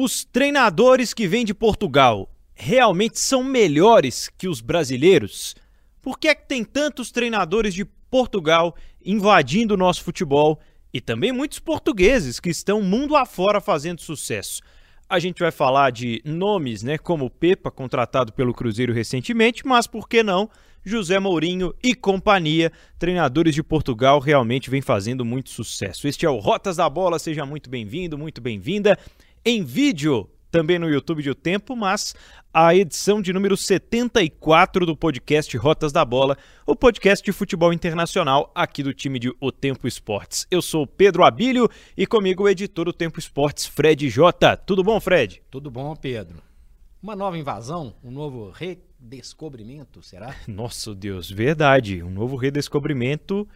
Os treinadores que vêm de Portugal realmente são melhores que os brasileiros? Por que é que tem tantos treinadores de Portugal invadindo o nosso futebol e também muitos portugueses que estão mundo afora fazendo sucesso? A gente vai falar de nomes, né, como Pepa, contratado pelo Cruzeiro recentemente, mas por que não? José Mourinho e companhia, treinadores de Portugal, realmente vem fazendo muito sucesso. Este é o Rotas da Bola, seja muito bem-vindo, muito bem-vinda. Em vídeo, também no YouTube de O Tempo, mas a edição de número 74 do podcast Rotas da Bola, o podcast de futebol internacional aqui do time de O Tempo Esportes. Eu sou Pedro Abílio e comigo o editor do Tempo Esportes, Fred J. Tudo bom, Fred? Tudo bom, Pedro. Uma nova invasão, um novo redescobrimento, será? Nossa Deus, verdade. Um novo redescobrimento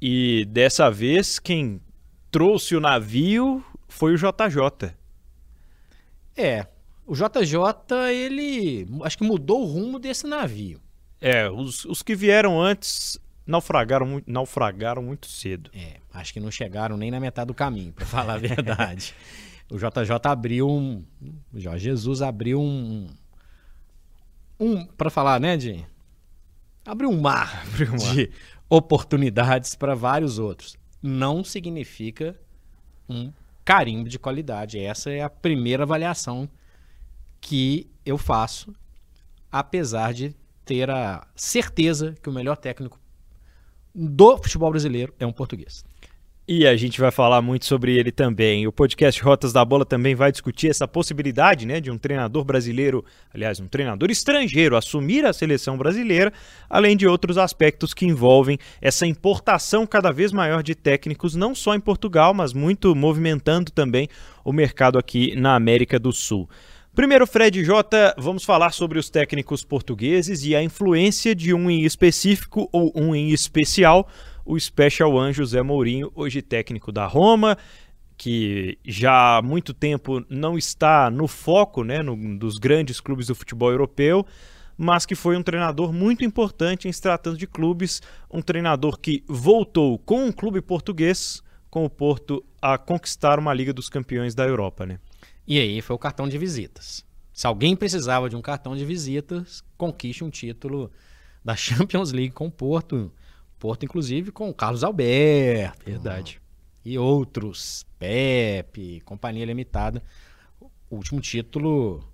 e dessa vez quem trouxe o navio foi o JJ. É, o JJ, ele acho que mudou o rumo desse navio. É, os, os que vieram antes naufragaram, naufragaram muito cedo. É, acho que não chegaram nem na metade do caminho, para falar a verdade. o JJ abriu um. O Jorge Jesus abriu um. Um, para falar, né, de. Abriu um mar, abriu um mar. de oportunidades para vários outros. Não significa um carimbo de qualidade. Essa é a primeira avaliação que eu faço, apesar de ter a certeza que o melhor técnico do futebol brasileiro é um português. E a gente vai falar muito sobre ele também. O podcast Rotas da Bola também vai discutir essa possibilidade né, de um treinador brasileiro, aliás, um treinador estrangeiro, assumir a seleção brasileira, além de outros aspectos que envolvem essa importação cada vez maior de técnicos, não só em Portugal, mas muito movimentando também o mercado aqui na América do Sul. Primeiro, Fred J, vamos falar sobre os técnicos portugueses e a influência de um em específico ou um em especial o Special One José Mourinho, hoje técnico da Roma, que já há muito tempo não está no foco né, no, dos grandes clubes do futebol europeu, mas que foi um treinador muito importante em se tratando de clubes, um treinador que voltou com um clube português, com o Porto, a conquistar uma Liga dos Campeões da Europa. Né? E aí foi o cartão de visitas. Se alguém precisava de um cartão de visitas, conquiste um título da Champions League com o Porto Porto, inclusive, com o Carlos Alberto. Verdade. E outros. Pepe, Companhia Limitada. O último título.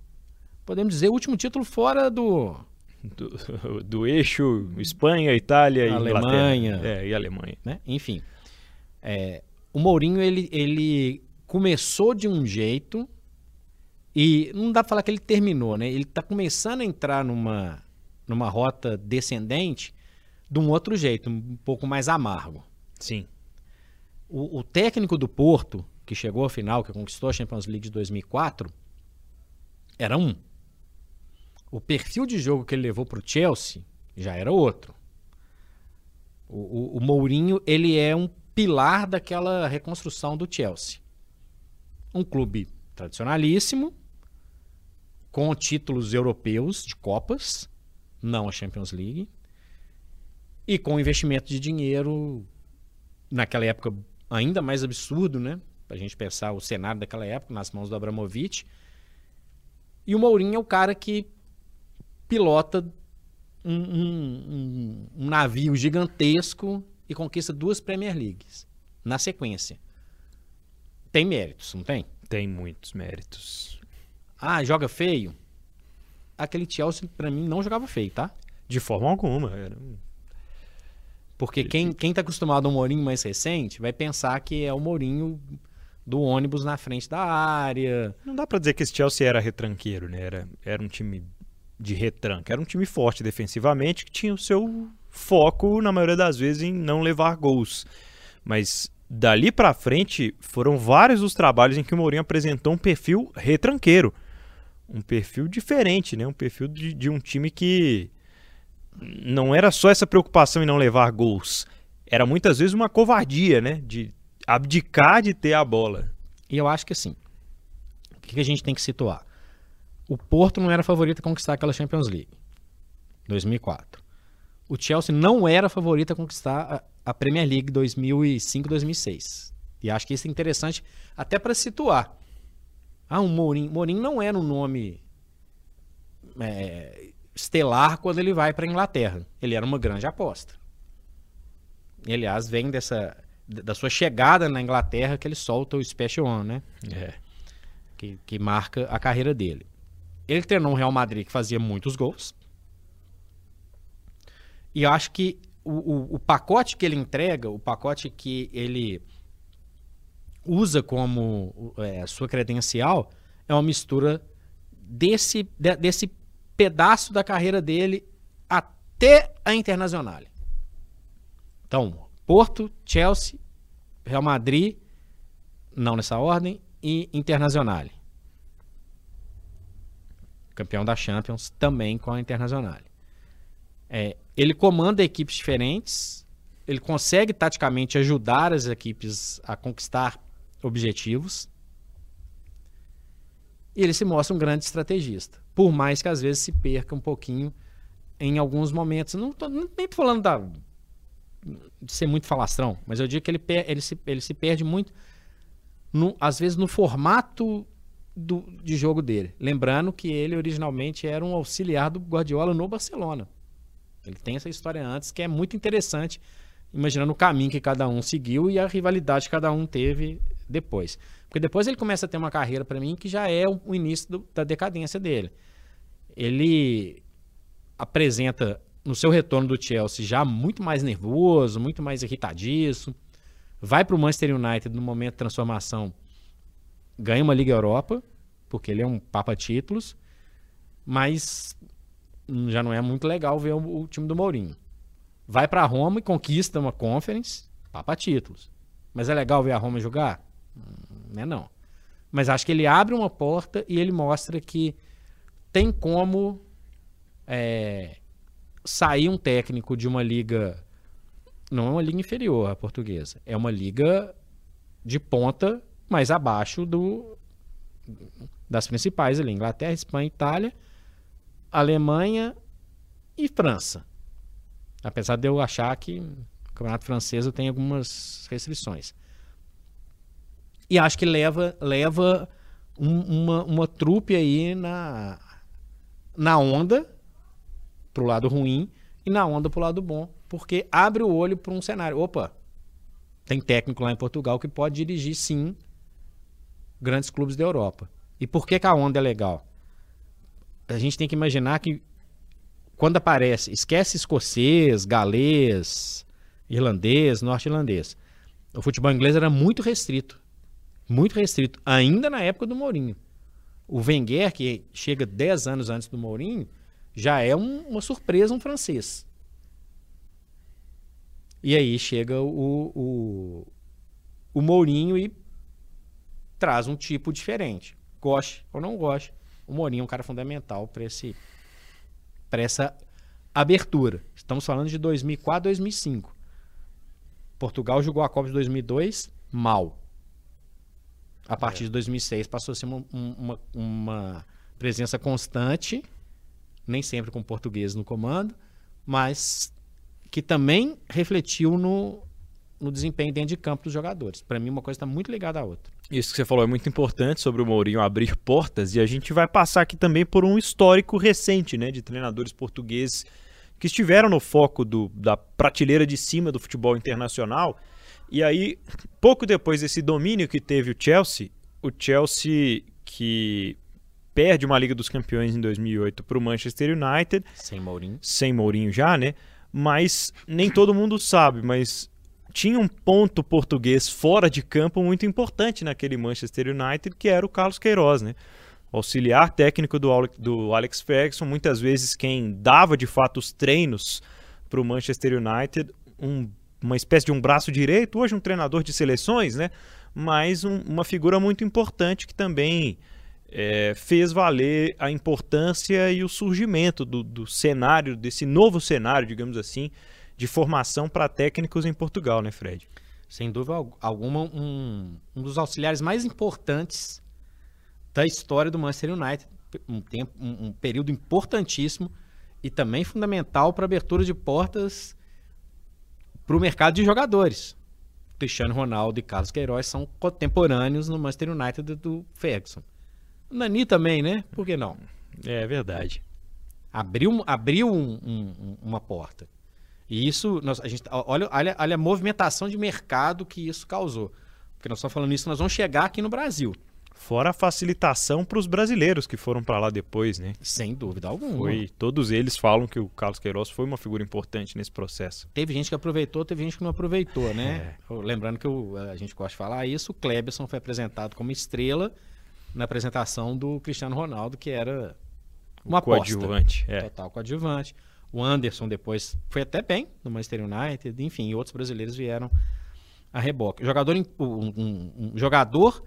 Podemos dizer, o último título fora do. Do, do eixo Espanha, Itália e Alemanha. É, e Alemanha. Né? Enfim. É, o Mourinho, ele, ele começou de um jeito e não dá pra falar que ele terminou, né? Ele tá começando a entrar numa, numa rota descendente de um outro jeito, um pouco mais amargo. Sim. O, o, técnico do Porto, que chegou à final, que conquistou a Champions League de 2004, era um. O perfil de jogo que ele levou para o Chelsea já era outro. O, o, o Mourinho, ele é um pilar daquela reconstrução do Chelsea. Um clube tradicionalíssimo, com títulos europeus de Copas, não a Champions League, e com investimento de dinheiro, naquela época ainda mais absurdo, né? Pra gente pensar o cenário daquela época, nas mãos do Abramovich. E o Mourinho é o cara que pilota um, um, um, navio gigantesco e conquista duas Premier Leagues na sequência. Tem méritos, não tem? Tem muitos méritos. Ah, joga feio? Aquele Chelsea, para mim, não jogava feio, tá? De forma alguma. Era porque quem, quem tá acostumado ao Mourinho mais recente vai pensar que é o Mourinho do ônibus na frente da área. Não dá para dizer que esse Chelsea era retranqueiro, né? Era, era um time de retranca. Era um time forte defensivamente que tinha o seu foco, na maioria das vezes, em não levar gols. Mas dali para frente foram vários os trabalhos em que o Mourinho apresentou um perfil retranqueiro. Um perfil diferente, né? Um perfil de, de um time que não era só essa preocupação em não levar gols. Era muitas vezes uma covardia, né? De abdicar de ter a bola. E eu acho que assim, o que a gente tem que situar? O Porto não era favorito a conquistar aquela Champions League, 2004. O Chelsea não era favorito a conquistar a Premier League 2005-2006. E acho que isso é interessante até para situar Ah, o Mourinho. Mourinho não era um nome é, estelar quando ele vai para a Inglaterra. Ele era uma grande aposta. E, aliás, vem dessa da sua chegada na Inglaterra que ele solta o Special One, né? É. Que, que marca a carreira dele. Ele treinou um Real Madrid que fazia muitos gols. E eu acho que o, o, o pacote que ele entrega, o pacote que ele usa como é, sua credencial, é uma mistura desse, de, desse pedaço da carreira dele até a Internacional. Então, Porto, Chelsea, Real Madrid, não nessa ordem, e Internacional. Campeão da Champions também com a Internacional. É, ele comanda equipes diferentes, ele consegue taticamente ajudar as equipes a conquistar objetivos. E ele se mostra um grande estrategista. Por mais que às vezes se perca um pouquinho em alguns momentos. Não tô, nem falando da, de ser muito falastrão, mas eu digo que ele, ele, se, ele se perde muito, no, às vezes, no formato do, de jogo dele. Lembrando que ele originalmente era um auxiliar do Guardiola no Barcelona. Ele tem essa história antes que é muito interessante, imaginando o caminho que cada um seguiu e a rivalidade que cada um teve depois. Porque depois ele começa a ter uma carreira para mim que já é o início do, da decadência dele. Ele apresenta no seu retorno do Chelsea já muito mais nervoso, muito mais irritadiço. Vai para o Manchester United no momento de transformação, ganha uma Liga Europa, porque ele é um papa títulos, mas já não é muito legal ver o, o time do Mourinho. Vai para Roma e conquista uma Conference, papa títulos. Mas é legal ver a Roma jogar? Não é não. Mas acho que ele abre uma porta e ele mostra que tem como é, sair um técnico de uma liga. Não é uma liga inferior à portuguesa. É uma liga de ponta mais abaixo do das principais ali. Inglaterra, Espanha, Itália, Alemanha e França. Apesar de eu achar que o campeonato francês tem algumas restrições. E acho que leva, leva um, uma, uma trupe aí na, na onda, pro lado ruim, e na onda pro lado bom. Porque abre o olho para um cenário. Opa, tem técnico lá em Portugal que pode dirigir, sim, grandes clubes da Europa. E por que, que a onda é legal? A gente tem que imaginar que quando aparece, esquece escocês, galês, irlandês, norte-irlandês. O futebol inglês era muito restrito muito restrito, ainda na época do Mourinho. O Wenger, que chega 10 anos antes do Mourinho, já é um, uma surpresa um francês. E aí chega o, o, o Mourinho e traz um tipo diferente. Goste ou não goste, o Mourinho é um cara fundamental para essa abertura. Estamos falando de 2004, 2005. Portugal jogou a Copa de 2002 mal. A partir é. de 2006 passou a ser uma, uma, uma, presença constante, nem sempre com português no comando, mas que também refletiu no, no desempenho dentro de campo dos jogadores. Para mim, uma coisa está muito ligada à outra. Isso que você falou é muito importante sobre o Mourinho abrir portas e a gente vai passar aqui também por um histórico recente né, de treinadores portugueses que estiveram no foco do, da prateleira de cima do futebol internacional e aí, pouco depois desse domínio que teve o Chelsea, o Chelsea que perde uma Liga dos Campeões em 2008 para o Manchester United. Sem Mourinho. Sem Mourinho já, né? Mas nem todo mundo sabe, mas tinha um ponto português fora de campo muito importante naquele Manchester United, que era o Carlos Queiroz, né? Auxiliar técnico do, do Alex Ferguson, muitas vezes quem dava de fato os treinos para o Manchester United, um uma espécie de um braço direito, hoje um treinador de seleções, né? mas um, uma figura muito importante que também é, fez valer a importância e o surgimento do, do, cenário, desse novo cenário, digamos assim, de formação para técnicos em Portugal, né, Fred? Sem dúvida alguma, um, um dos auxiliares mais importantes da história do Manchester United. Um, tempo, um, um período importantíssimo e também fundamental para a abertura de portas para o mercado de jogadores. Cristiano Ronaldo e Carlos Queiroz são contemporâneos no Manchester United do Ferguson. Nani também, né? Por que não? É verdade. Abriu, abriu um, um, uma porta. E isso, nós, a gente, olha, olha, olha a movimentação de mercado que isso causou. Porque nós estamos falando isso, nós vamos chegar aqui no Brasil. Fora a facilitação para os brasileiros que foram para lá depois, né? Sem dúvida alguma. Foi, todos eles falam que o Carlos Queiroz foi uma figura importante nesse processo. Teve gente que aproveitou, teve gente que não aproveitou, né? É. Lembrando que eu, a gente gosta de falar isso, o Kleberson foi apresentado como estrela na apresentação do Cristiano Ronaldo, que era uma o coadjuvante. É. Total coadjuvante. O Anderson depois foi até bem no Manchester United, enfim, outros brasileiros vieram a reboque. Jogador, um, um, um jogador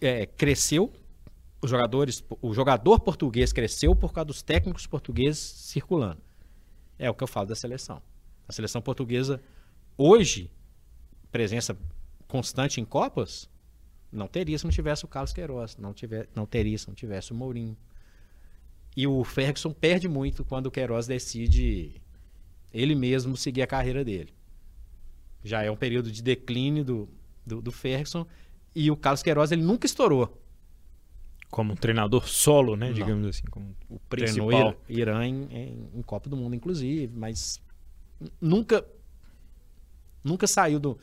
é, cresceu, os jogadores, o jogador português cresceu por causa dos técnicos portugueses circulando. É o que eu falo da seleção. A seleção portuguesa hoje, presença constante em Copas, não teria se não tivesse o Carlos Queiroz, não, tiver, não teria se não tivesse o Mourinho. E o Ferguson perde muito quando o Queiroz decide ele mesmo seguir a carreira dele. Já é um período de declínio do, do, do Ferguson e o Carlos Queiroz ele nunca estourou. Como um treinador solo, né? Não. Digamos assim, como o principal. Treinou Irã em, em, em Copa do Mundo, inclusive, mas nunca nunca saiu do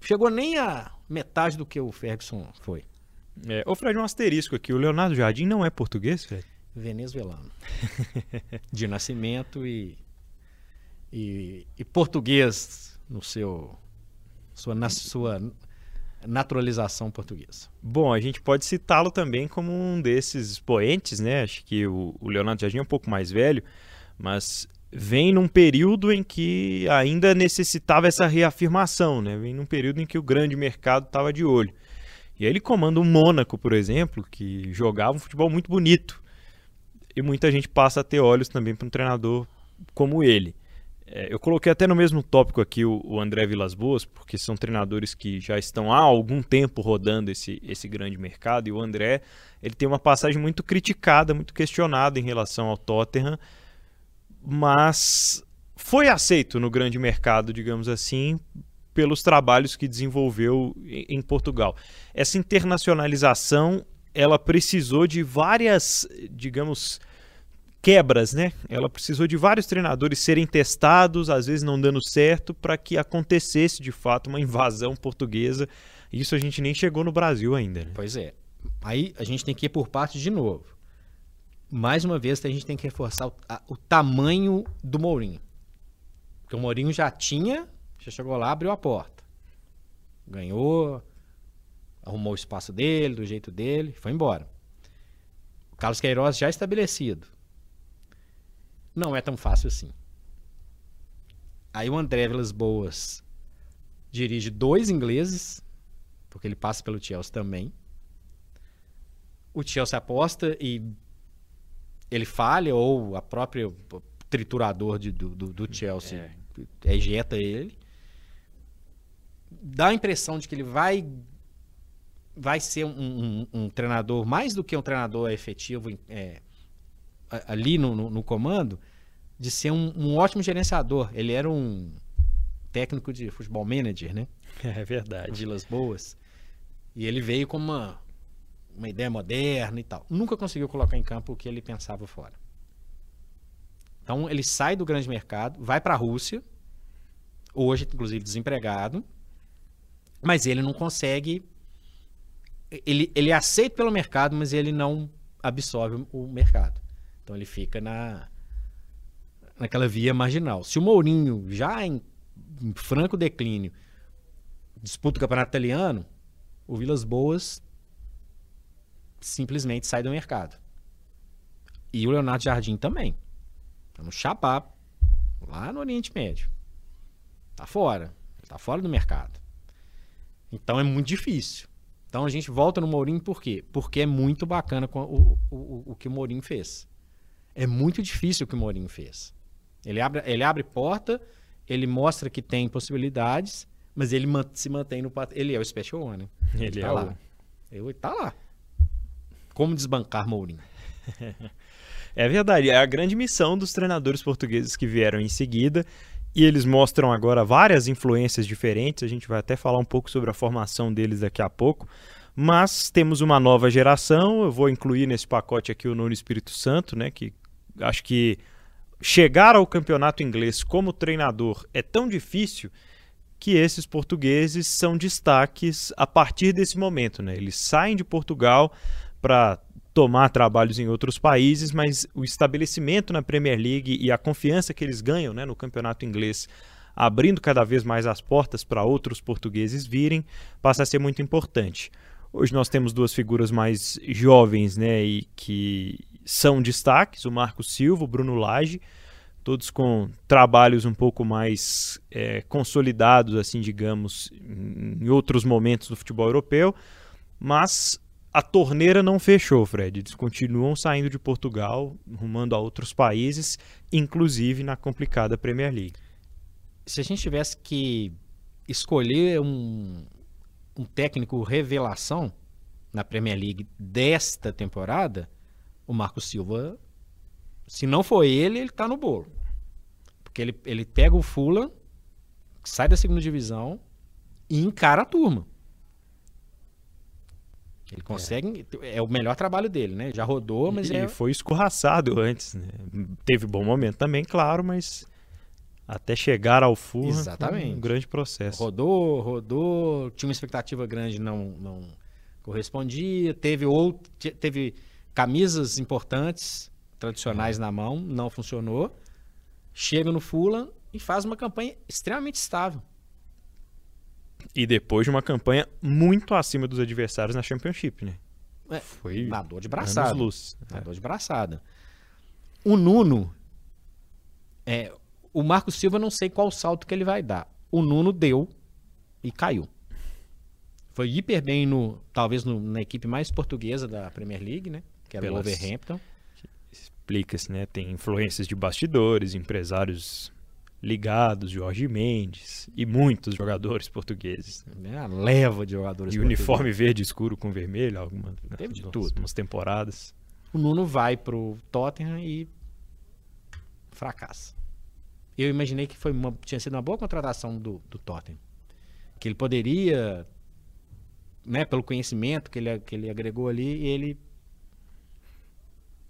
chegou nem a metade do que o Ferguson foi. É, ô Fred, um asterisco aqui. O Leonardo Jardim não é português, Fred? Venezuelano. de nascimento e, e, e, português no seu sua, na sua naturalização portuguesa. Bom, a gente pode citá-lo também como um desses expoentes, né? Acho que o, o Leonardo Jardim é um pouco mais velho, mas vem num período em que ainda necessitava essa reafirmação, né? Vem num período em que o grande mercado estava de olho. E aí ele comanda o Mônaco, por exemplo, que jogava um futebol muito bonito. E muita gente passa a ter olhos também para um treinador como ele. É, eu coloquei até no mesmo tópico aqui o, o, André Vilas Boas, porque são treinadores que já estão há algum tempo rodando esse, esse grande mercado. E o André ele tem uma passagem muito criticada, muito questionada em relação ao Tottenham, mas foi aceito no grande mercado, digamos assim, pelos trabalhos que desenvolveu em Portugal. Essa internacionalização, ela precisou de várias, digamos, quebras, né? Ela precisou de vários treinadores serem testados, às vezes não dando certo, para que acontecesse de fato uma invasão portuguesa. Isso a gente nem chegou no Brasil ainda. Né? Pois é. Aí a gente tem que ir por partes de novo. Mais uma vez, a gente tem que reforçar o, a, o tamanho do Mourinho. Porque o Mourinho já tinha já chegou lá, abriu a porta. Ganhou, arrumou o espaço dele, do jeito dele, foi embora. O Carlos Queiroz já estabelecido. Não é tão fácil assim. Aí o André Vilas Boas dirige dois ingleses, porque ele passa pelo Chelsea também. O Chelsea aposta e ele falha, ou a própria triturador de, do, do, do, Chelsea é. ejeta ele dá a impressão de que ele vai vai ser um, um, um treinador mais do que um treinador efetivo é, ali no, no, no, comando, de ser um, um, ótimo gerenciador. Ele era um técnico de futebol manager, né? É verdade. Vilas Boas. E ele veio com uma, uma ideia moderna e tal. Nunca conseguiu colocar em campo o que ele pensava fora. Então ele sai do grande mercado, vai para a Rússia, hoje inclusive desempregado, mas ele não consegue. Ele, ele é aceito pelo mercado, mas ele não absorve o mercado. Então ele fica na naquela via marginal. Se o Mourinho, já em, em franco declínio, disputa o campeonato italiano, o Vilas Boas simplesmente sai do mercado. E o Leonardo Jardim também. Tá no Chapá, lá no Oriente Médio. Tá fora. Tá fora do mercado. Então é muito difícil. Então a gente volta no Mourinho por quê? Porque é muito bacana o, o, o que o Mourinho fez. É muito difícil o que o Mourinho fez. Ele abre, ele abre porta, ele mostra que tem possibilidades, mas ele se mantém no Ele é o Special One. Né? Ele, ele tá é lá. O... Ele tá lá. Como desbancar Mourinho? é verdade. É a grande missão dos treinadores portugueses que vieram em seguida e eles mostram agora várias influências diferentes. A gente vai até falar um pouco sobre a formação deles daqui a pouco. Mas temos uma nova geração, eu vou incluir nesse pacote aqui o Nuno Espírito Santo, né, que acho que chegar ao campeonato inglês como treinador é tão difícil que esses portugueses são destaques a partir desse momento. Né? Eles saem de Portugal para tomar trabalhos em outros países, mas o estabelecimento na Premier League e a confiança que eles ganham né, no campeonato inglês, abrindo cada vez mais as portas para outros portugueses virem, passa a ser muito importante. Hoje nós temos duas figuras mais jovens né, e que são destaques, o Marco Silva, o Bruno Lage, todos com trabalhos um pouco mais é, consolidados, assim, digamos, em outros momentos do futebol europeu, mas a torneira não fechou, Fred. Eles continuam saindo de Portugal, rumando a outros países, inclusive na complicada Premier League. Se a gente tivesse que escolher um, um técnico revelação na Premier League desta temporada, o Marco Silva, se não for ele, ele está no bolo. Porque ele, ele pega o Fulham, sai da segunda divisão e encara a turma. Ele consegue. É. é. o melhor trabalho dele, né? Já rodou, mas e é. foi escorraçado antes, né? Teve bom momento também, claro, mas até chegar ao Fulham Exatamente. um grande processo. Rodou, rodou, tinha uma expectativa grande, não, não correspondia. Teve outro, teve camisas importantes, tradicionais é. na mão, não funcionou. Chega no Fulham e faz uma campanha extremamente estável. E depois de uma campanha muito acima dos adversários na Championship, né? É, Foi nadou de braçada. Luz. Nadou é. de braçada. O Nuno, é, o Marco Silva não sei qual salto que ele vai dar. O Nuno deu e caiu. Foi hiper bem no, talvez no, na equipe mais portuguesa da Premier League, né? que era Pelas... o Wolverhampton. Explica-se, né? Tem influências de bastidores, empresários ligados, Jorge Mendes e muitos jogadores portugueses. É a leva de jogadores E uniforme verde escuro com vermelho, alguma, né? Teve de tudo. Umas temporadas. O Nuno vai pro Tottenham e fracassa. Eu imaginei que foi uma, tinha sido uma boa contratação do, do Tottenham. Que ele poderia, né, pelo conhecimento que ele, que ele agregou ali, ele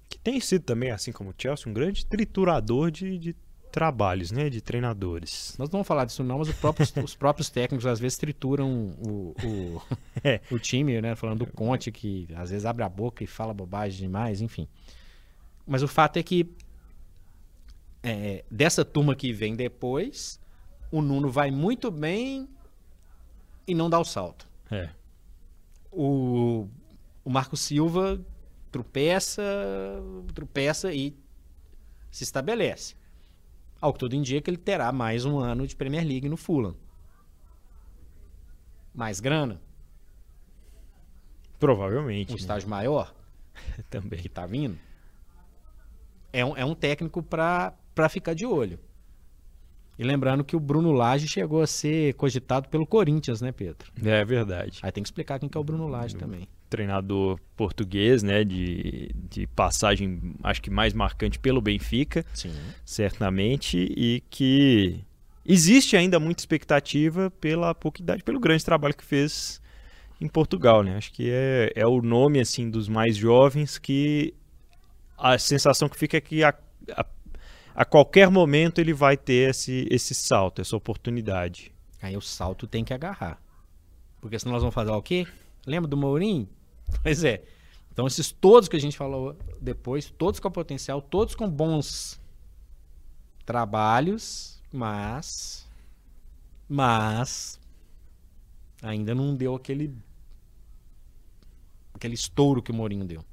que tem sido também, assim como o Chelsea, um grande triturador de, de trabalhos, né, de treinadores. Nós não vamos falar disso não, mas próprios, os próprios técnicos às vezes trituram o, o, é. o time, né, falando do Conte, que às vezes abre a boca e fala bobagem demais, enfim. Mas o fato é que é, dessa turma que vem depois, o Nuno vai muito bem e não dá o salto. É. O, o Marco Silva tropeça, tropeça e se estabelece. Ao que tudo indica, ele terá mais um ano de Premier League no Fulham. Mais grana? Provavelmente. Um né? estágio maior? Também. Que tá vindo? É um, é um técnico para ficar de olho. E lembrando que o Bruno Lage chegou a ser cogitado pelo Corinthians, né, Pedro? É verdade. Aí tem que explicar quem que é o Bruno Lage também treinador português, né, de, de passagem, acho que mais marcante pelo Benfica, Sim. certamente, e que existe ainda muita expectativa pela pouca idade, pelo grande trabalho que fez em Portugal, né? Acho que é, é o nome assim dos mais jovens que a sensação que fica é que a, a, a qualquer momento ele vai ter esse, esse salto, essa oportunidade. Aí o salto tem que agarrar. Porque senão nós vamos fazer o quê? Lembra do Mourinho? Pois é. Então, esses todos que a gente falou depois, todos com potencial, todos com bons trabalhos, mas. Mas. Ainda não deu aquele. aquele estouro que o Mourinho deu.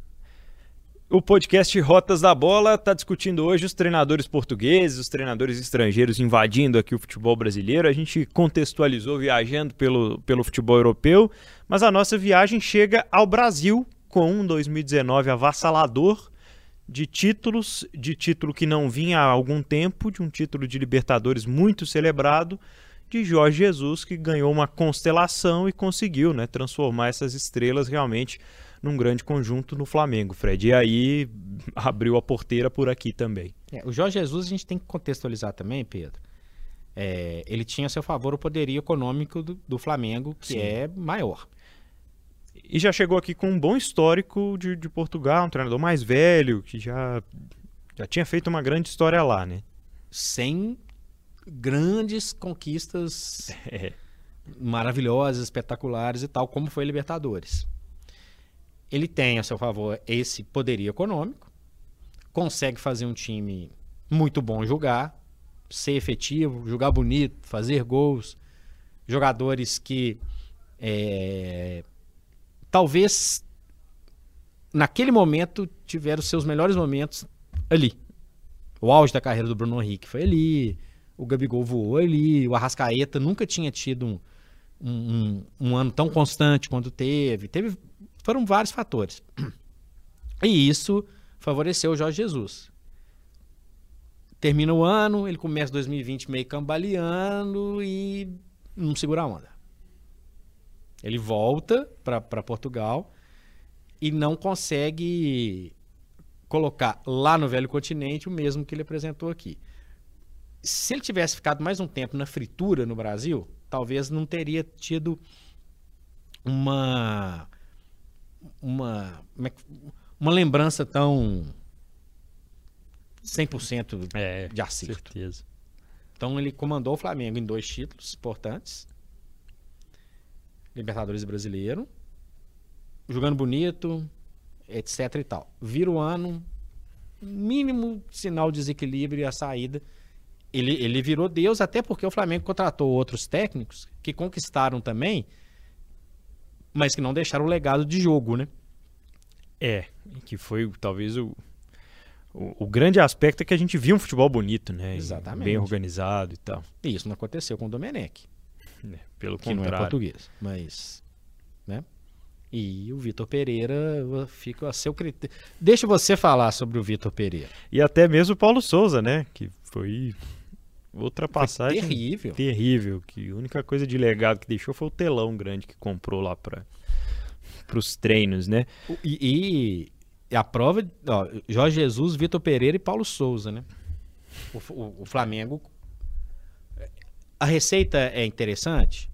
O podcast Rotas da Bola está discutindo hoje os treinadores portugueses, os treinadores estrangeiros invadindo aqui o futebol brasileiro. A gente contextualizou viajando pelo, pelo futebol europeu, mas a nossa viagem chega ao Brasil com um 2019 avassalador de títulos, de título que não vinha há algum tempo, de um título de Libertadores muito celebrado, de Jorge Jesus, que ganhou uma constelação e conseguiu né, transformar essas estrelas realmente num grande conjunto no Flamengo, Fred. E aí abriu a porteira por aqui também. É, o Jorge Jesus a gente tem que contextualizar também, Pedro. É, ele tinha a seu favor o poderio econômico do, do Flamengo, que Sim. é maior. E já chegou aqui com um bom histórico de, de Portugal, um treinador mais velho, que já, já tinha feito uma grande história lá, né? Sem grandes conquistas é. maravilhosas, espetaculares e tal, como foi a Libertadores. Ele tem a seu favor esse poderio econômico, consegue fazer um time muito bom jogar, ser efetivo, jogar bonito, fazer gols, jogadores que é, talvez naquele momento tiveram seus melhores momentos ali. O auge da carreira do Bruno Henrique foi ali, o Gabigol voou ali, o Arrascaeta nunca tinha tido um, um, um ano tão constante quanto teve. teve. Foram vários fatores. E isso favoreceu o Jorge Jesus. Termina o ano, ele começa 2020 meio cambaleando e não segura a onda. Ele volta para Portugal e não consegue colocar lá no velho continente o mesmo que ele apresentou aqui. Se ele tivesse ficado mais um tempo na fritura no Brasil, talvez não teria tido uma uma é uma lembrança tão 100% é, de acerto. Certeza. Então ele comandou o Flamengo em dois títulos importantes Libertadores Brasileiro, jogando bonito, etc e tal. Vira o ano, mínimo sinal de desequilíbrio e a saída. Ele, ele virou Deus, até porque o Flamengo contratou outros técnicos que conquistaram também, mas que não deixaram o legado de jogo, né? É, que foi talvez o, o, o, grande aspecto é que a gente viu um futebol bonito, né? Exatamente. Bem organizado e tal. E isso não aconteceu com o Domenech. É, pelo que contrário. não é português, mas, né? E o Vitor Pereira fica a seu critério. Deixa você falar sobre o Vitor Pereira. E até mesmo o Paulo Souza, né? Que foi outra passagem foi terrível. Terrível. Que a única coisa de legado que deixou foi o telão grande que comprou lá para os treinos, né? E, e a prova, ó, Jorge Jesus, Vitor Pereira e Paulo Souza, né? O, o, o Flamengo a receita é interessante?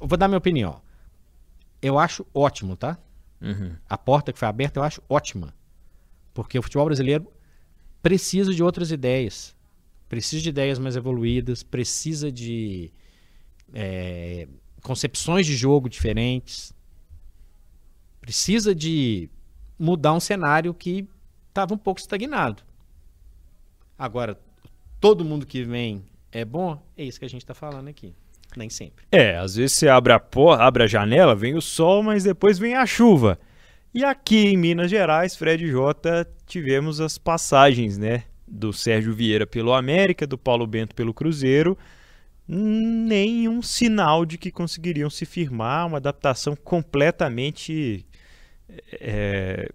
Vou dar minha opinião. Eu acho ótimo, tá? Uhum. A porta que foi aberta eu acho ótima. Porque o futebol brasileiro precisa de outras ideias. Precisa de ideias mais evoluídas, precisa de é, concepções de jogo diferentes. Precisa de mudar um cenário que estava um pouco estagnado. Agora, todo mundo que vem é bom? É isso que a gente está falando aqui. Nem sempre. É, às vezes você abre a, porra, abre a janela, vem o sol, mas depois vem a chuva. E aqui em Minas Gerais, Fred J, tivemos as passagens, né? Do Sérgio Vieira pelo América, do Paulo Bento pelo Cruzeiro. Nenhum sinal de que conseguiriam se firmar, uma adaptação completamente. É,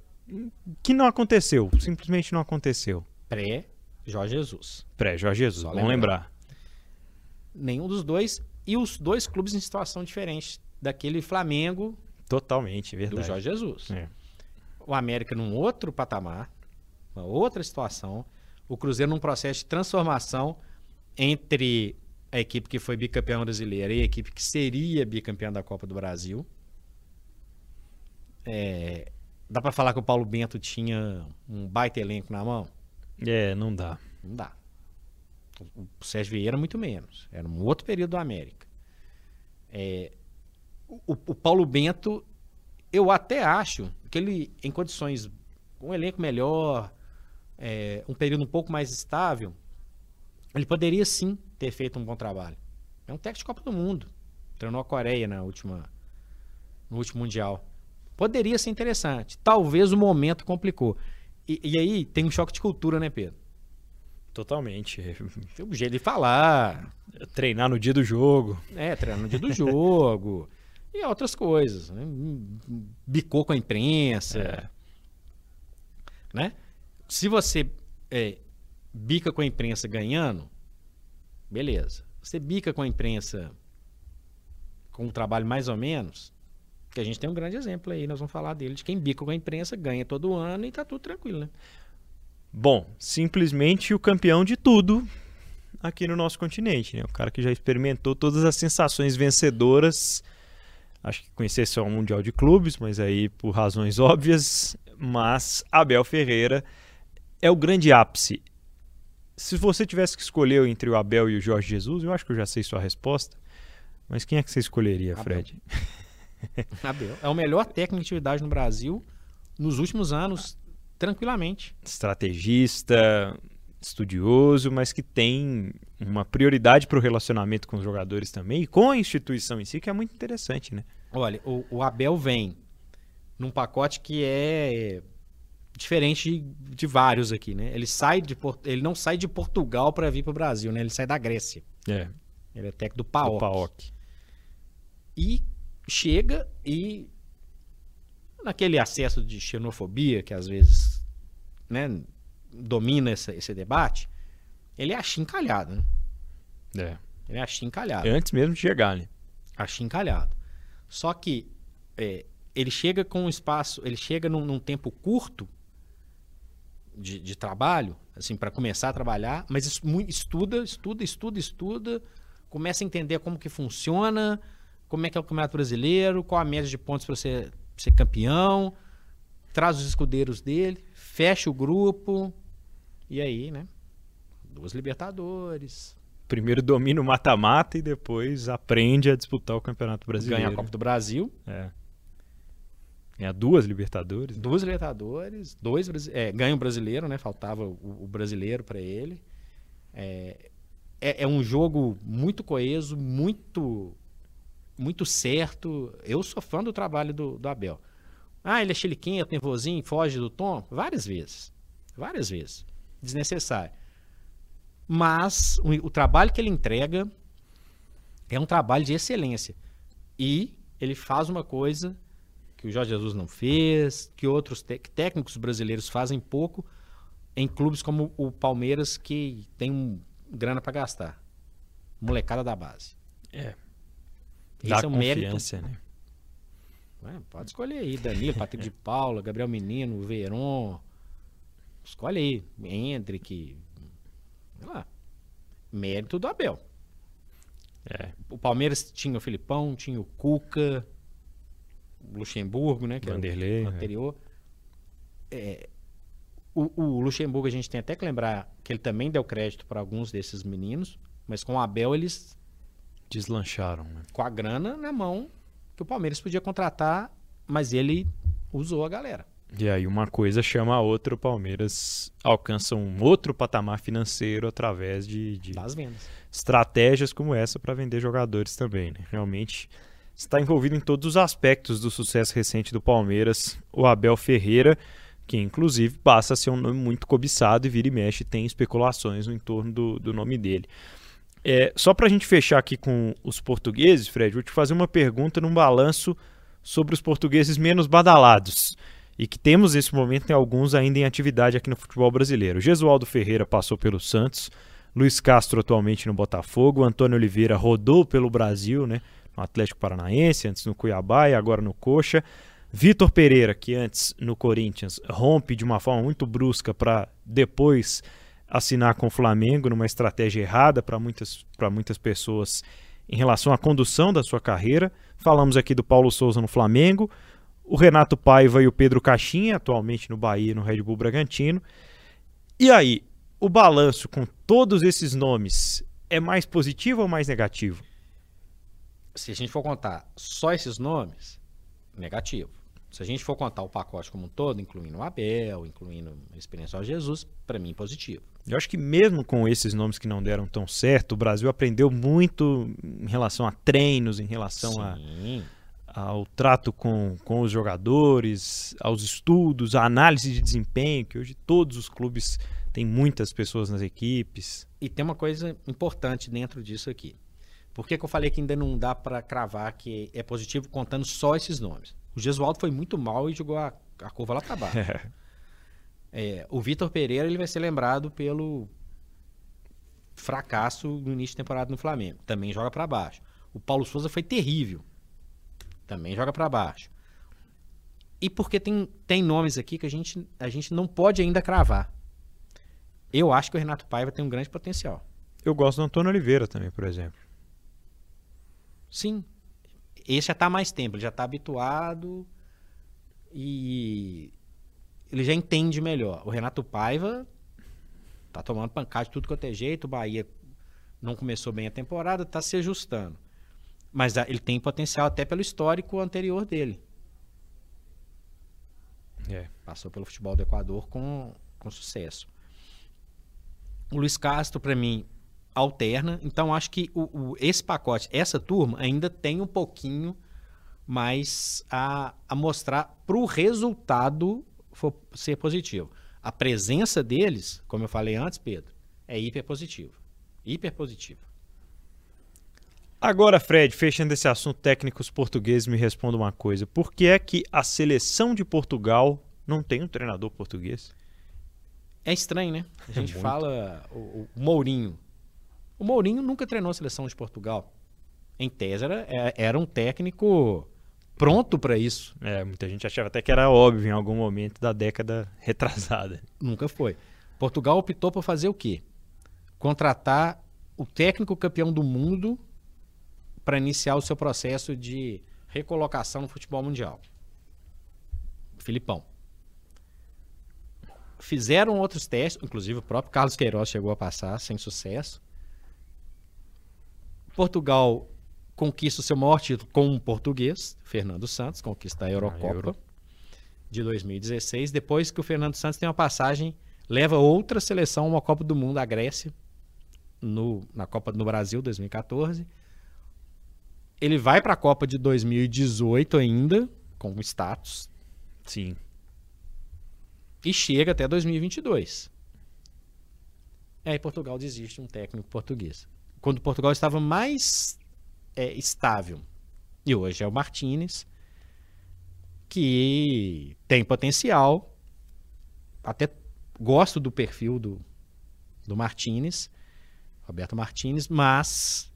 que não aconteceu, simplesmente não aconteceu. Pré-Jorge Jesus. Pré-Jorge Jesus, vamos lembrar nenhum dos dois. E os dois clubes em situação diferente daquele Flamengo. Totalmente, verdade. Do Jorge Jesus. É. O América num outro patamar, uma outra situação. O Cruzeiro num processo de transformação entre a equipe que foi bicampeã brasileira e a equipe que seria bicampeã da Copa do Brasil. É, dá para falar que o Paulo Bento tinha um baita elenco na mão? É, não dá. Não dá. O Sérgio Vieira, muito menos. Era um outro período do América. É, o, o, Paulo Bento, eu até acho que ele, em condições, um elenco melhor, é, um período um pouco mais estável, ele poderia sim ter feito um bom trabalho. É um técnico de Copa do Mundo. Treinou a Coreia na última, no último Mundial. Poderia ser interessante. Talvez o momento complicou. E, e aí tem um choque de cultura, né, Pedro? Totalmente. Tem um jeito de falar. Treinar no dia do jogo. É, treinar no dia do jogo. e outras coisas. Né? Bicou com a imprensa. É. Né? Se você é, bica com a imprensa ganhando, beleza. Você bica com a imprensa com um trabalho mais ou menos, que a gente tem um grande exemplo aí, nós vamos falar dele, de quem bica com a imprensa ganha todo ano e tá tudo tranquilo, né? Bom, simplesmente o campeão de tudo aqui no nosso continente, né? O cara que já experimentou todas as sensações vencedoras Acho que com exceção ao Mundial de Clubes, mas aí por razões óbvias. Mas Abel Ferreira é o grande ápice. Se você tivesse que escolher entre o Abel e o Jorge Jesus, eu acho que eu já sei sua resposta. Mas quem é que você escolheria, Abel. Fred? Abel. É o melhor técnico de atividade no Brasil nos últimos anos, tranquilamente. Estrategista, estudioso, mas que tem uma prioridade para o relacionamento com os jogadores também e com a instituição em si, que é muito interessante, né? Olha, o, o Abel vem num pacote que é diferente de, de vários aqui, né? Ele sai de ele não sai de Portugal para vir para o Brasil, né? Ele sai da Grécia. É, Ele é técnico do PAOK. PAOK. E chega e naquele acesso de xenofobia que às vezes, né, domina essa- esse debate, ele é achincalhado, né? É. Ele é achincalhado. Antes mesmo de chegar, né? achincalhado. Só que é, ele chega com um espaço, ele chega num, num tempo curto de, de trabalho, assim, para começar a trabalhar, mas estuda, estuda, estuda, estuda, começa a entender como que funciona, como é que é o Campeonato Brasileiro, qual a média de pontos para ser, ser campeão, traz os escudeiros dele, fecha o grupo, e aí, né? Duas Libertadores, Primeiro domina o mata-mata e depois aprende a disputar o Campeonato Brasileiro. ganha a Copa do Brasil, É. Ganha duas Libertadores. né? Duas Libertadores, dois é, ganha o brasileiro, né? Faltava o, o brasileiro para ele. É, é, é um jogo muito coeso, muito muito certo. Eu sou fã do trabalho do, do Abel. Ah, ele é chiliquinho, é nervosinho, foge do tom? Várias vezes. Várias vezes. Desnecessário. Mas o, o trabalho que ele entrega é um trabalho de excelência. E ele faz uma coisa que o Jorge Jesus não fez, que outros técnicos brasileiros fazem pouco em clubes como o Palmeiras, que tem um grana para gastar. Molecada da base. É. Esse Dá é o mérito. né? Ué, pode escolher aí, Danilo, Patrick de Paula, Gabriel Menino, Veron. Escolhe aí, Hendrick. Sei lá. Mérito do Abel. É. O Palmeiras tinha o Filipão, tinha o Cuca, Luxemburgo, né? Que era o- Vanderlei. né? anterior. É, o, o Luxemburgo a gente tem até que lembrar que ele também deu crédito para alguns desses meninos, mas com o Abel eles Deslancharam, né? com a grana na mão que o Palmeiras podia contratar, mas ele usou a galera. E aí uma coisa chama a outra, o Palmeiras alcança um outro patamar financeiro através de, de Das vendas. estratégias como essa para vender jogadores também. Né? Realmente está envolvido em todos os aspectos do sucesso recente do Palmeiras, o Abel Ferreira, que inclusive passa a ser um nome muito cobiçado e vira e mexe tem especulações no entorno do, do nome dele. É, só para a gente fechar aqui com os portugueses, Fred, vou te fazer uma pergunta num balanço sobre os portugueses menos badalados e que temos nesse momento tem alguns ainda em atividade aqui no futebol brasileiro. Gesualdo Ferreira passou pelo Santos, Luiz Castro atualmente no Botafogo, Antônio Oliveira rodou pelo Brasil, né, no Atlético Paranaense, antes no Cuiabá e agora no Coxa. Vitor Pereira, que antes no Corinthians rompe de uma forma muito brusca para depois assinar com o Flamengo numa estratégia errada para muitas, muitas pessoas em relação à condução da sua carreira. Falamos aqui do Paulo Souza no Flamengo, o Renato Paiva e o Pedro Caixinha, atualmente no Bahia no Red Bull Bragantino. E aí, o balanço com todos esses nomes é mais positivo ou mais negativo? Se a gente for contar só esses nomes, negativo. Se a gente for contar o pacote como um todo, incluindo o Abel, incluindo a experiência ao Jesus, para mim positivo. Eu acho que mesmo com esses nomes que não deram tão certo, o Brasil aprendeu muito em relação a treinos, em relação a, ao trato com, com os jogadores, aos estudos, à análise de desempenho, que hoje todos os clubes têm muitas pessoas nas equipes. E tem uma coisa importante dentro disso aqui. Por que, que eu falei que ainda não dá para cravar que é positivo contando só esses nomes? O Gesualdo foi muito mal e jogou a, a curva lá para baixo. É, o Vitor Pereira ele vai ser lembrado pelo fracasso no início de temporada no Flamengo. Também joga para baixo. O Paulo Souza foi terrível. Também joga para baixo. E porque tem, tem nomes aqui que a gente, a gente não pode ainda cravar. Eu acho que o Renato Paiva tem um grande potencial. Eu gosto do Antônio Oliveira também, por exemplo. Sim. esse já está mais tempo, ele já está habituado e ele já entende melhor. O Renato Paiva tá tomando pancada de tudo quanto é jeito, o Bahia não começou bem a temporada, está se ajustando. Mas ah, ele tem potencial até pelo histórico anterior dele. É. Passou pelo futebol do Equador com, com sucesso. O Luiz Castro, para mim, alterna. Então, acho que o, o, esse pacote, essa turma, ainda tem um pouquinho mais a, a mostrar para o resultado for, ser positivo. A presença deles, como eu falei antes, Pedro, é hiper positivo. Hiper positivo. Agora, Fred, fechando esse assunto técnicos portugueses, me responda uma coisa. Por que é que a seleção de Portugal não tem um treinador português? É estranho, né? A gente é fala o, o, Mourinho. O Mourinho nunca treinou a seleção de Portugal. Em tese, era, é, era um técnico pronto para isso. É, muita gente achava até que era óbvio em algum momento da década retrasada. Nunca foi. Portugal optou por fazer o quê? Contratar o técnico campeão do mundo para iniciar o seu processo de recolocação no futebol mundial. Filipão. Fizeram outros testes, inclusive o próprio Carlos Queiroz chegou a passar sem sucesso. Portugal conquista o seu maior título com um português, Fernando Santos, conquista a Eurocopa Euro. de 2016. Depois que o Fernando Santos tem uma passagem, leva outra seleção a uma Copa do Mundo, a Grécia, no, na Copa no Brasil 2014 ele vai para a Copa de 2018 ainda, com status. Sim. E chega até 2022. É, aí Portugal desiste um técnico português. Quando Portugal estava mais é, estável. E hoje é o Martinez, que tem potencial. Até gosto do perfil do, do Martinez, Roberto Martinez, mas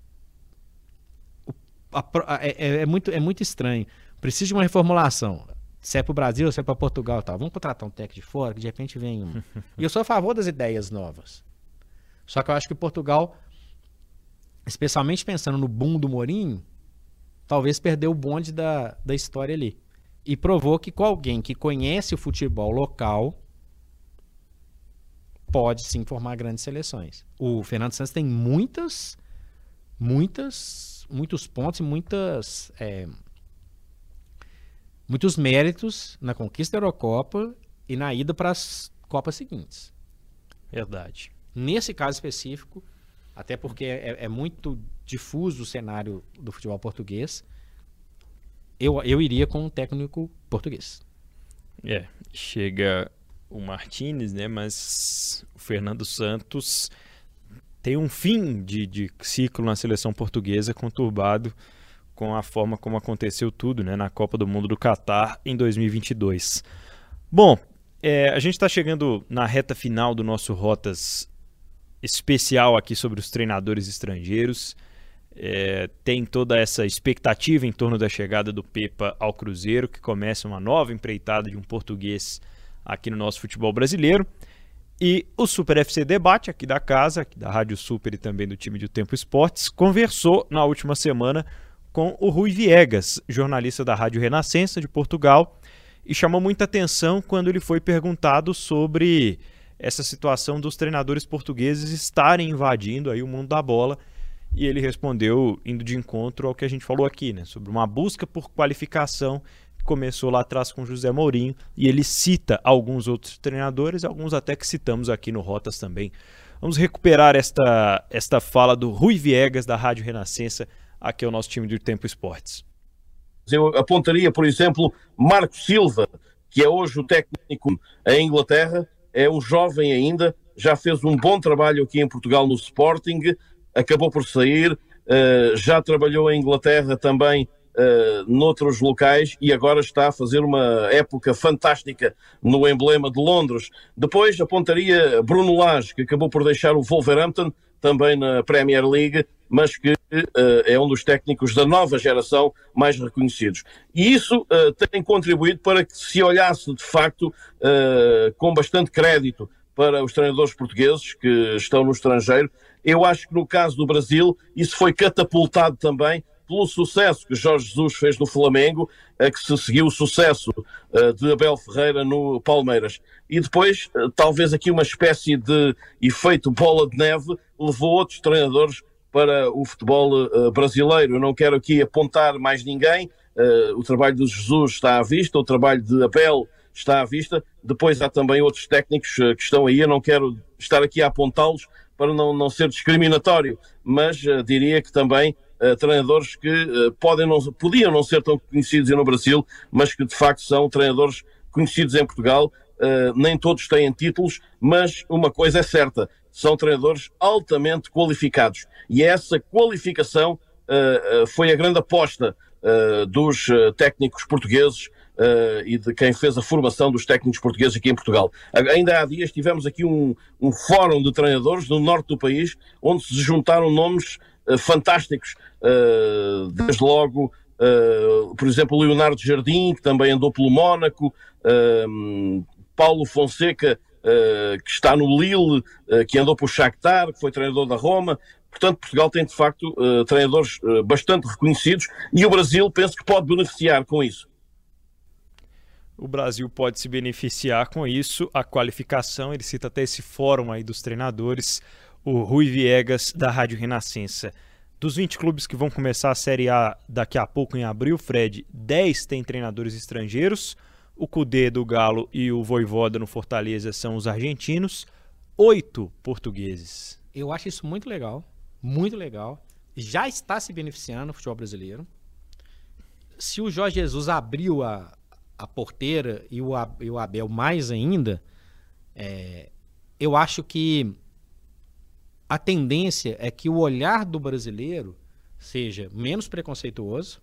a, é, é, é, muito, é muito estranho. Precisa de uma reformulação. Se é para o Brasil, se é para Portugal tal. Vamos contratar um técnico de fora, que de repente vem um. e eu sou a favor das ideias novas. Só que eu acho que Portugal, especialmente pensando no boom do Mourinho, talvez perdeu o bonde da, da história ali. E provou que com alguém que conhece o futebol local pode sim formar grandes seleções. O Fernando Santos tem muitas, muitas muitos pontos e muitas, é, muitos méritos na conquista da Eurocopa e na ida para as Copas seguintes. Verdade. Nesse caso específico, até porque é, é, muito difuso o cenário do futebol português, eu, eu iria com um técnico português. É, chega o Martinez, né? Mas o Fernando Santos tem um fim de, de ciclo na seleção portuguesa conturbado com a forma como aconteceu tudo né, na Copa do Mundo do Catar em 2022. Bom, é, a gente está chegando na reta final do nosso Rotas especial aqui sobre os treinadores estrangeiros. É, tem toda essa expectativa em torno da chegada do Pepa ao Cruzeiro, que começa uma nova empreitada de um português aqui no nosso futebol brasileiro. E o Super FC Debate, aqui da casa, aqui da Rádio Super e também do time de Tempo Esportes, conversou na última semana com o Rui Viegas, jornalista da Rádio Renascença de Portugal, e chamou muita atenção quando ele foi perguntado sobre essa situação dos treinadores portugueses estarem invadindo aí o mundo da bola. E ele respondeu indo de encontro ao que a gente falou aqui, né, sobre uma busca por qualificação começou lá atrás com José Mourinho e ele cita alguns outros treinadores, alguns até que citamos aqui no Rotas também. Vamos recuperar esta, esta fala do Rui Viegas, da Rádio Renascença, aqui é o nosso time de Tempo Esportes. Eu apontaria, por exemplo, Marco Silva, que é hoje o técnico em Inglaterra, é um jovem ainda, já fez um bom trabalho aqui em Portugal no Sporting, acabou por sair, eh, já trabalhou em Inglaterra também uh, noutros locais e agora está a fazer uma época fantástica no emblema de Londres. Depois apontaria Bruno Lage, que acabou por deixar o Wolverhampton, também na Premier League, mas que uh, é um dos técnicos da nova geração mais reconhecidos. E isso uh, tem contribuído para que se olhasse, de facto, uh, com bastante crédito para os treinadores portugueses que estão no estrangeiro. Eu acho que no caso do Brasil, isso foi catapultado também pelo sucesso que Jorge Jesus fez no Flamengo, a que se seguiu o sucesso de Abel Ferreira no Palmeiras. E depois, talvez aqui uma espécie de efeito bola de neve levou outros treinadores para o futebol uh, brasileiro. Eu não quero aqui apontar mais ninguém, o trabalho de Jesus está à vista, o trabalho de Abel está à vista. Depois há também outros técnicos que estão aí, eu não quero estar aqui a apontá-los para não, não ser discriminatório, mas diria que também treinadores que podem não, podiam não ser tão conhecidos no Brasil, mas que de facto são treinadores conhecidos em Portugal. Nem todos têm títulos, mas uma coisa é certa: são treinadores altamente qualificados. E essa qualificação foi a grande aposta dos técnicos portugueses Uh, e de quem fez a formação dos técnicos portugueses aqui em Portugal. Ainda há dias tivemos aqui um, um fórum de treinadores no norte do país, onde se juntaram nomes uh, fantásticos uh, desde logo, uh, por exemplo, Leonardo Jardim, que também andou pelo Mónaco, uh, Paulo Fonseca, que está no Lille, que andou pelo Shakhtar, que foi treinador da Roma. Portanto, Portugal tem de facto treinadores bastante reconhecidos e o Brasil penso que pode beneficiar com isso. O Brasil pode se beneficiar com isso, a qualificação, ele cita até esse fórum aí dos treinadores, o Rui Viegas, da Rádio Renascença. Dos 20 clubes que vão começar a Série A daqui a pouco, em abril, Fred, 10 têm treinadores estrangeiros. O Cudê do Galo e o Voivoda no Fortaleza são os argentinos. Oito portugueses. Eu acho isso muito legal. Muito legal. Já está se beneficiando o futebol brasileiro. Se o Jorge Jesus abriu a, a porteira e o, e o Abel mais ainda, é, eu acho que a tendência é que o olhar do brasileiro seja menos preconceituoso,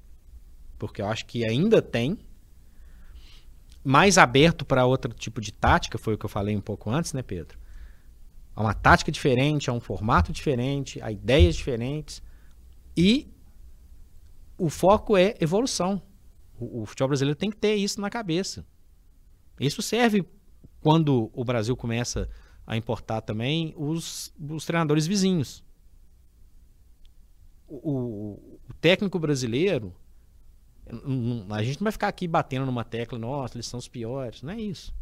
porque eu acho que ainda tem, mais aberto para outro tipo de tática, foi o que eu falei um pouco antes, né, Pedro? Há uma tática diferente, há um formato diferente, há ideias diferentes e o foco é evolução. O, o futebol brasileiro tem que ter isso na cabeça. Isso serve quando o Brasil começa a importar também os, os treinadores vizinhos. O, o, o técnico brasileiro, a gente não vai ficar aqui batendo numa tecla, nossa, eles são os piores, não é isso.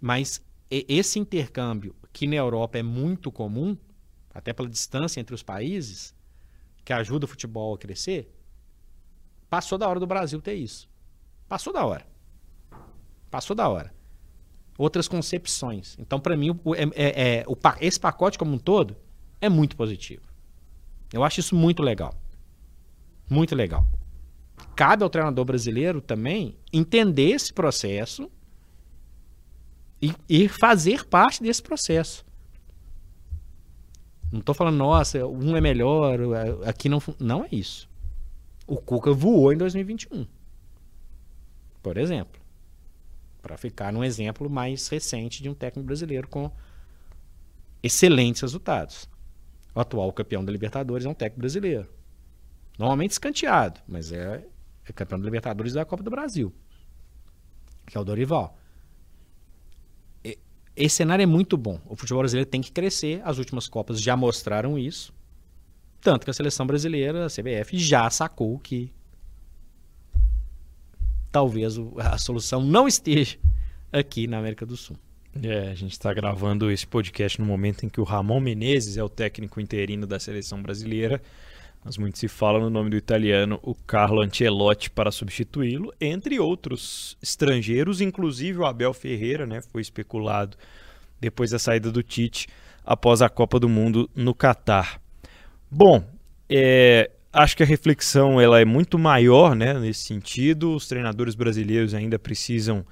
Mas esse intercâmbio, que na Europa é muito comum, até pela distância entre os países, que ajuda o futebol a crescer, passou da hora do Brasil ter isso. Passou da hora. Passou da hora outras concepções. Então, para mim, é, é, é, o, esse pacote como um todo é muito positivo. Eu acho isso muito legal. Muito legal. Cabe ao treinador brasileiro também entender esse processo e, e fazer parte desse processo. Não estou falando, nossa, um é melhor, aqui não. Não é isso. O Cuca voou em 2021. Por exemplo para ficar num exemplo mais recente de um técnico brasileiro com excelentes resultados. O atual campeão da Libertadores é um técnico brasileiro. Normalmente escanteado, mas é, é campeão da Libertadores da Copa do Brasil, que é o Dorival. Esse cenário é muito bom. O futebol brasileiro tem que crescer. As últimas Copas já mostraram isso. Tanto que a seleção brasileira, a CBF, já sacou que talvez a solução não esteja aqui na América do Sul. É, a gente está gravando esse podcast no momento em que o Ramon Menezes é o técnico interino da seleção brasileira, mas muito se fala no nome do italiano, o Carlo Ancelotti, para substituí-lo, entre outros estrangeiros, inclusive o Abel Ferreira, né, foi especulado depois da saída do Tite após a Copa do Mundo no Catar. Bom, é, acho que a reflexão ela é muito maior né, nesse sentido. Os treinadores brasileiros ainda precisam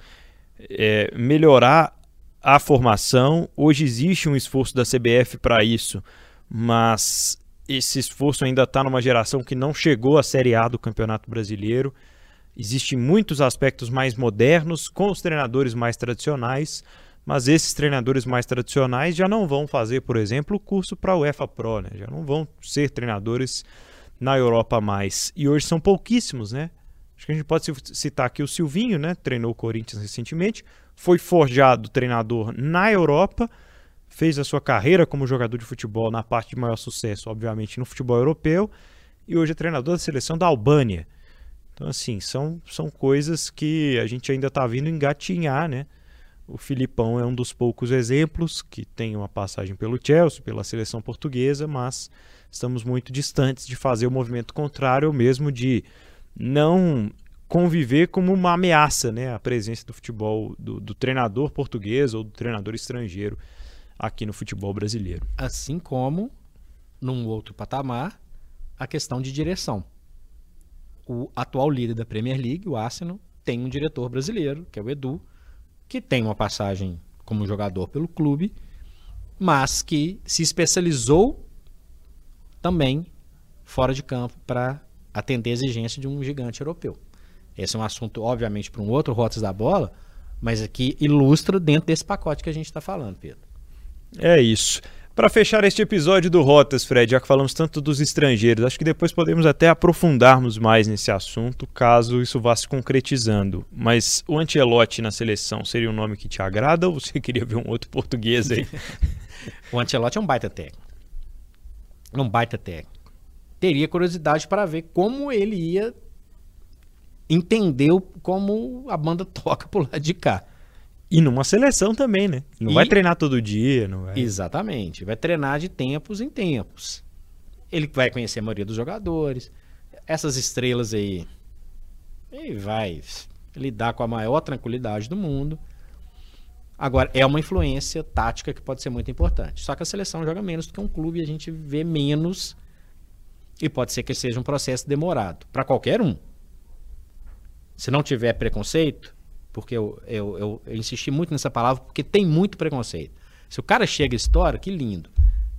é, melhorar a formação. Hoje existe um esforço da CBF para isso, mas esse esforço ainda está numa geração que não chegou à Série A do Campeonato Brasileiro. Existem muitos aspectos mais modernos com os treinadores mais tradicionais, mas esses treinadores mais tradicionais já não vão fazer, por exemplo, o curso para a UEFA Pro, né? já não vão ser treinadores na Europa mais. E hoje são pouquíssimos, né? Acho que a gente pode citar aqui o Silvinho, né? Treinou o Corinthians recentemente, foi forjado treinador na Europa, fez a sua carreira como jogador de futebol na parte de maior sucesso, obviamente, no futebol europeu, e hoje é treinador da seleção da Albânia. Então, assim, são, são coisas que a gente ainda está vindo engatinhar, né? O Filipão é um dos poucos exemplos que tem uma passagem pelo Chelsea, pela seleção portuguesa, mas estamos muito distantes de fazer o movimento contrário, mesmo de não conviver como uma ameaça, né, a presença do futebol do, do treinador português ou do treinador estrangeiro aqui no futebol brasileiro. Assim como, num outro patamar, a questão de direção. O atual líder da Premier League, o Arsenal, tem um diretor brasileiro, que é o Edu, que tem uma passagem como jogador pelo clube, mas que se especializou também fora de campo para atender a exigência de um gigante europeu. Esse é um assunto, obviamente, para um outro Rotas da Bola, mas aqui ilustra dentro desse pacote que a gente está falando, Pedro. É isso. Para fechar este episódio do Rotas, Fred, já que falamos tanto dos estrangeiros, acho que depois podemos até aprofundarmos mais nesse assunto, caso isso vá se concretizando. Mas o Ancelotti na seleção seria um nome que te agrada ou você queria ver um outro português aí? o Ancelotti é um baita técnico. Um baita técnico. Teria curiosidade para ver como ele ia entendeu como a banda toca por lado de cá. E numa seleção também, né? Não e... vai treinar todo dia, não vai. Exatamente. Vai treinar de tempos em tempos. Ele vai conhecer a maioria dos jogadores. Essas estrelas aí. Ele vai lidar com a maior tranquilidade do mundo. Agora, é uma influência tática que pode ser muito importante. Só que a seleção joga menos do que um clube e a gente vê menos. E pode ser que seja um processo demorado. Para qualquer um se não tiver preconceito, porque eu, eu, eu, eu, insisti muito nessa palavra, porque tem muito preconceito. Se o cara chega e estoura, que lindo.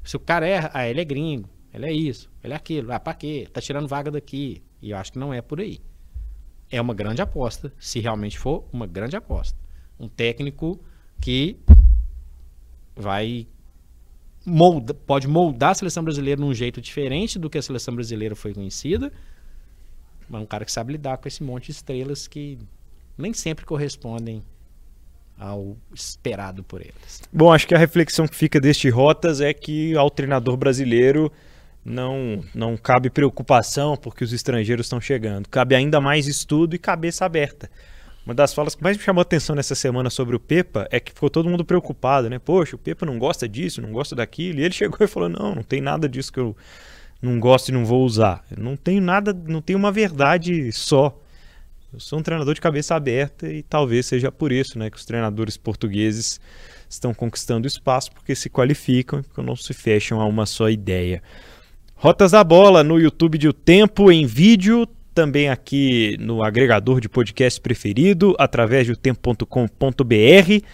Se o cara é, ah, ele é gringo, ele é isso, ele é aquilo, ah, pra quê? Tá tirando vaga daqui. E eu acho que não é por aí. É uma grande aposta, se realmente for uma grande aposta. Um técnico que vai molda, pode moldar a seleção brasileira num jeito diferente do que a seleção brasileira foi conhecida é um cara que sabe lidar com esse monte de estrelas que nem sempre correspondem ao esperado por eles. Bom, acho que a reflexão que fica deste Rotas é que ao treinador brasileiro não, não cabe preocupação porque os estrangeiros estão chegando. Cabe ainda mais estudo e cabeça aberta. Uma das falas que mais me chamou a atenção nessa semana sobre o Pepa é que ficou todo mundo preocupado, né? Poxa, o Pepa não gosta disso, não gosta daquilo. E ele chegou e falou: Não, não tem nada disso que eu não gosto e não vou usar. Eu não tenho nada, não tenho uma verdade só. Eu sou um treinador de cabeça aberta e talvez seja por isso, né, que os treinadores portugueses estão conquistando espaço porque se qualificam, porque não se fecham a uma só ideia. Rotas da Bola no YouTube de O Tempo em vídeo, também aqui no agregador de podcast preferido, através de otempo.com.br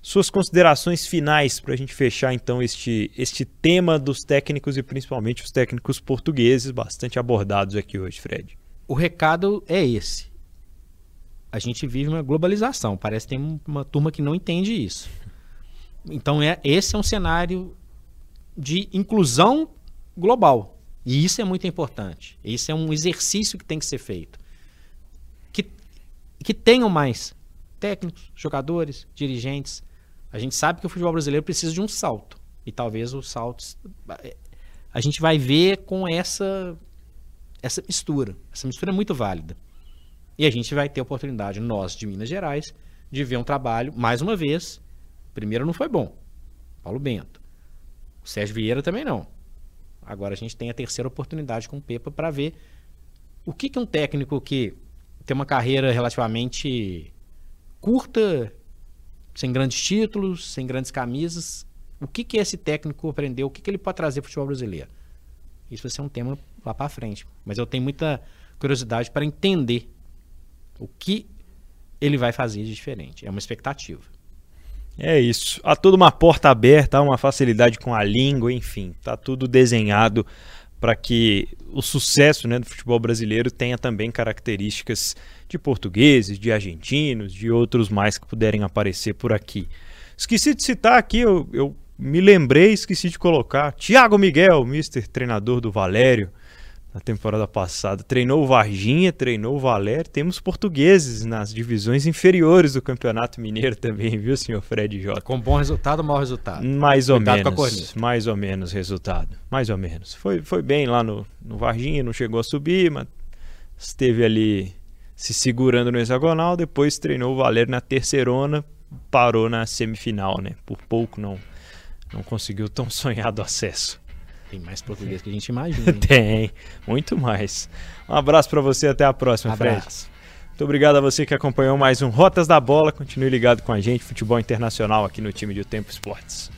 suas considerações finais para a gente fechar então este, este tema dos técnicos e principalmente os técnicos portugueses, bastante abordados aqui hoje, Fred. O recado é esse. A gente vive uma globalização, parece que tem uma turma que não entende isso. Então é, esse é um cenário de inclusão global. E isso é muito importante. Isso é um exercício que tem que ser feito. Que, que tenham mais técnicos, jogadores, dirigentes a gente sabe que o futebol brasileiro precisa de um salto. E talvez o salto. A gente vai ver com essa, essa mistura. Essa mistura é muito válida. E a gente vai ter a oportunidade, nós de Minas Gerais, de ver um trabalho, mais uma vez. Primeiro não foi bom. Paulo Bento. O Sérgio Vieira também não. Agora a gente tem a terceira oportunidade com o Pepa para ver o que, que um técnico que tem uma carreira relativamente curta sem grandes títulos, sem grandes camisas. O que, que esse técnico aprendeu? O que, que ele pode trazer para o futebol brasileiro? Isso vai ser um tema lá para frente. Mas eu tenho muita curiosidade para entender o que ele vai fazer de diferente. É uma expectativa. É isso. Há toda uma porta aberta, há uma facilidade com a língua, enfim, tá tudo desenhado para que o sucesso né, do futebol brasileiro tenha também características de portugueses, de argentinos, de outros mais que puderem aparecer por aqui. Esqueci de citar aqui, eu, eu me lembrei, esqueci de colocar, Thiago Miguel, mister treinador do Valério, na temporada passada. Treinou o Varginha, treinou o Valério. Temos portugueses nas divisões inferiores do Campeonato Mineiro também, viu, senhor Fred J? Com bom resultado ou mau resultado? Mais ou Cuidado menos. Mais ou menos resultado. Mais ou menos. Foi, foi bem lá no, no Varginha, não chegou a subir, mas esteve ali se segurando no hexagonal. Depois treinou o Valério na terceirona, parou na semifinal, né? Por pouco não, não conseguiu tão sonhado acesso. Tem mais português que a gente imagina. Tem, muito mais. Um abraço pra você, até a próxima, Fred. Abraço. Muito obrigado a você que acompanhou mais um Rotas da Bola. Continue ligado com a gente, futebol internacional aqui no time de Tempo Esportes.